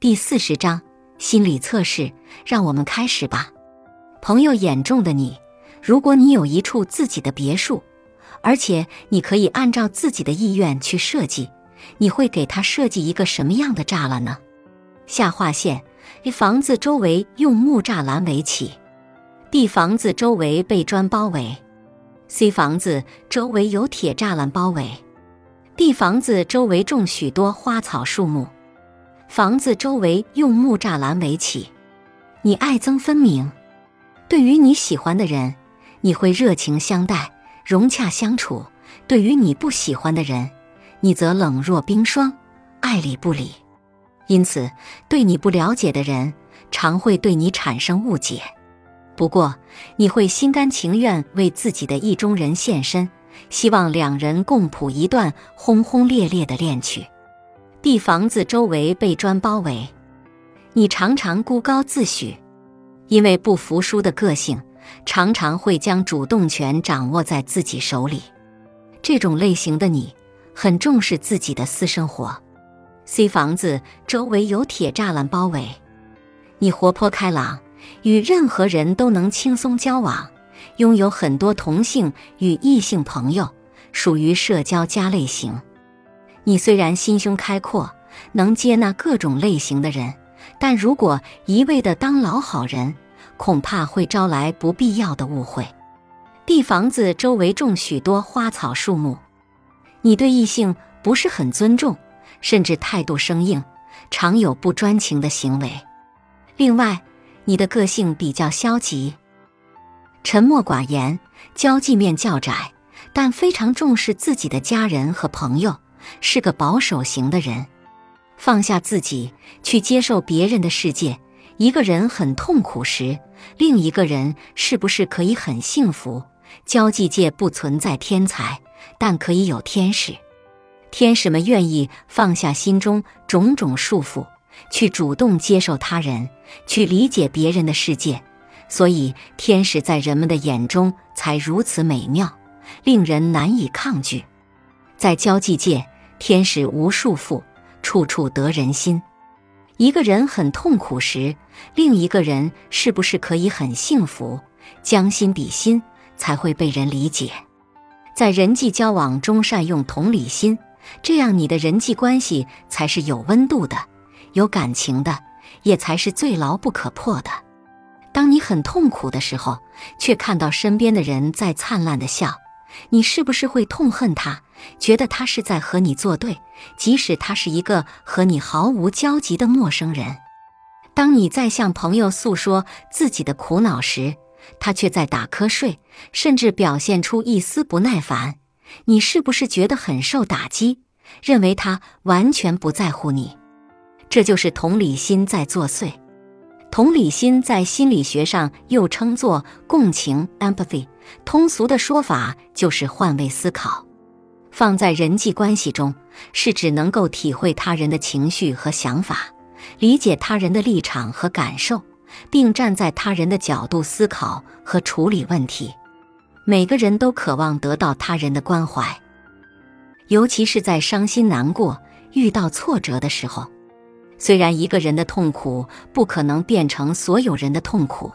第四十章心理测试，让我们开始吧。朋友眼中的你，如果你有一处自己的别墅，而且你可以按照自己的意愿去设计，你会给他设计一个什么样的栅栏呢？下划线：A 房子周围用木栅栏围起；B 房子周围被砖包围；C 房子周围有铁栅栏包围；D 房子周围种许多花草树木。房子周围用木栅栏围起，你爱憎分明。对于你喜欢的人，你会热情相待、融洽相处；对于你不喜欢的人，你则冷若冰霜、爱理不理。因此，对你不了解的人，常会对你产生误解。不过，你会心甘情愿为自己的意中人献身，希望两人共谱一段轰轰烈烈的恋曲。地房子周围被砖包围，你常常孤高自诩，因为不服输的个性，常常会将主动权掌握在自己手里。这种类型的你，很重视自己的私生活。C 房子周围有铁栅栏包围，你活泼开朗，与任何人都能轻松交往，拥有很多同性与异性朋友，属于社交家类型。你虽然心胸开阔，能接纳各种类型的人，但如果一味的当老好人，恐怕会招来不必要的误会。地房子周围种许多花草树木，你对异性不是很尊重，甚至态度生硬，常有不专情的行为。另外，你的个性比较消极，沉默寡言，交际面较窄，但非常重视自己的家人和朋友。是个保守型的人，放下自己去接受别人的世界。一个人很痛苦时，另一个人是不是可以很幸福？交际界不存在天才，但可以有天使。天使们愿意放下心中种种束缚，去主动接受他人，去理解别人的世界。所以，天使在人们的眼中才如此美妙，令人难以抗拒。在交际界。天使无束缚，处处得人心。一个人很痛苦时，另一个人是不是可以很幸福？将心比心，才会被人理解。在人际交往中善用同理心，这样你的人际关系才是有温度的、有感情的，也才是最牢不可破的。当你很痛苦的时候，却看到身边的人在灿烂的笑。你是不是会痛恨他，觉得他是在和你作对，即使他是一个和你毫无交集的陌生人？当你在向朋友诉说自己的苦恼时，他却在打瞌睡，甚至表现出一丝不耐烦，你是不是觉得很受打击，认为他完全不在乎你？这就是同理心在作祟。同理心在心理学上又称作共情 （empathy），通俗的说法就是换位思考。放在人际关系中，是指能够体会他人的情绪和想法，理解他人的立场和感受，并站在他人的角度思考和处理问题。每个人都渴望得到他人的关怀，尤其是在伤心难过、遇到挫折的时候。虽然一个人的痛苦不可能变成所有人的痛苦，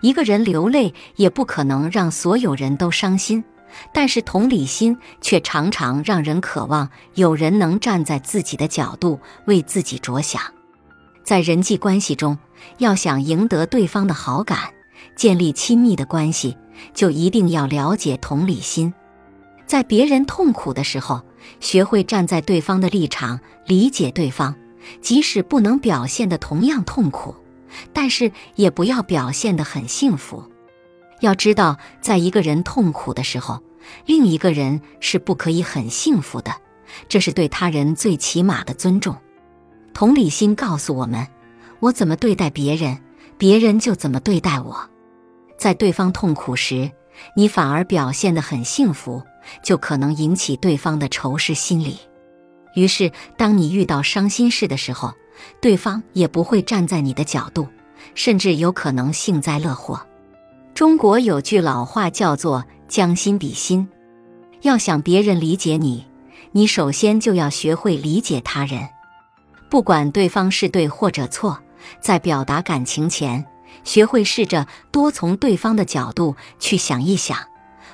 一个人流泪也不可能让所有人都伤心，但是同理心却常常让人渴望有人能站在自己的角度为自己着想。在人际关系中，要想赢得对方的好感，建立亲密的关系，就一定要了解同理心。在别人痛苦的时候，学会站在对方的立场，理解对方。即使不能表现的同样痛苦，但是也不要表现得很幸福。要知道，在一个人痛苦的时候，另一个人是不可以很幸福的，这是对他人最起码的尊重。同理心告诉我们：我怎么对待别人，别人就怎么对待我。在对方痛苦时，你反而表现得很幸福，就可能引起对方的仇视心理。于是，当你遇到伤心事的时候，对方也不会站在你的角度，甚至有可能幸灾乐祸。中国有句老话叫做“将心比心”，要想别人理解你，你首先就要学会理解他人。不管对方是对或者错，在表达感情前，学会试着多从对方的角度去想一想，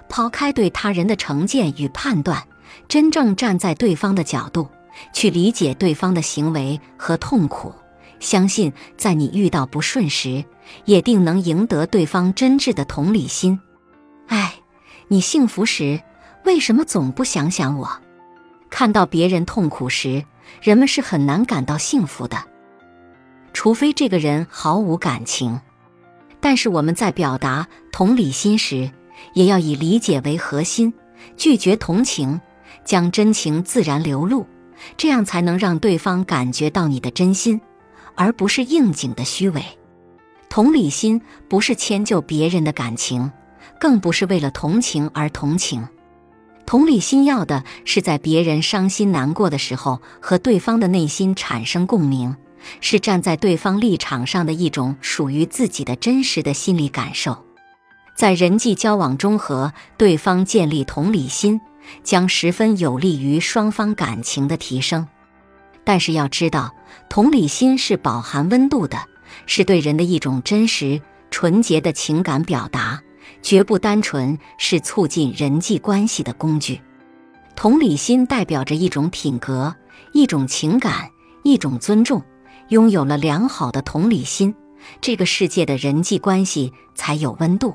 抛开对他人的成见与判断，真正站在对方的角度去理解对方的行为和痛苦。相信在你遇到不顺时，也定能赢得对方真挚的同理心。哎，你幸福时，为什么总不想想我？看到别人痛苦时，人们是很难感到幸福的，除非这个人毫无感情。但是我们在表达同理心时，也要以理解为核心，拒绝同情，将真情自然流露，这样才能让对方感觉到你的真心，而不是应景的虚伪。同理心不是迁就别人的感情，更不是为了同情而同情。同理心要的是在别人伤心难过的时候，和对方的内心产生共鸣，是站在对方立场上的一种属于自己的真实的心理感受。在人际交往中和对方建立同理心，将十分有利于双方感情的提升。但是要知道，同理心是饱含温度的，是对人的一种真实、纯洁的情感表达。绝不单纯是促进人际关系的工具。同理心代表着一种品格、一种情感、一种尊重。拥有了良好的同理心，这个世界的人际关系才有温度。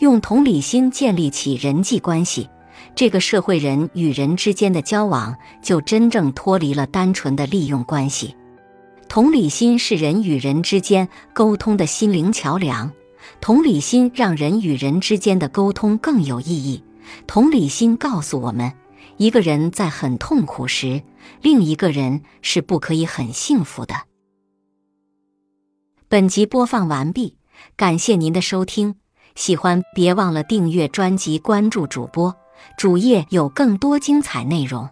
用同理心建立起人际关系，这个社会人与人之间的交往就真正脱离了单纯的利用关系。同理心是人与人之间沟通的心灵桥梁。同理心让人与人之间的沟通更有意义。同理心告诉我们，一个人在很痛苦时，另一个人是不可以很幸福的。本集播放完毕，感谢您的收听。喜欢别忘了订阅专辑、关注主播，主页有更多精彩内容。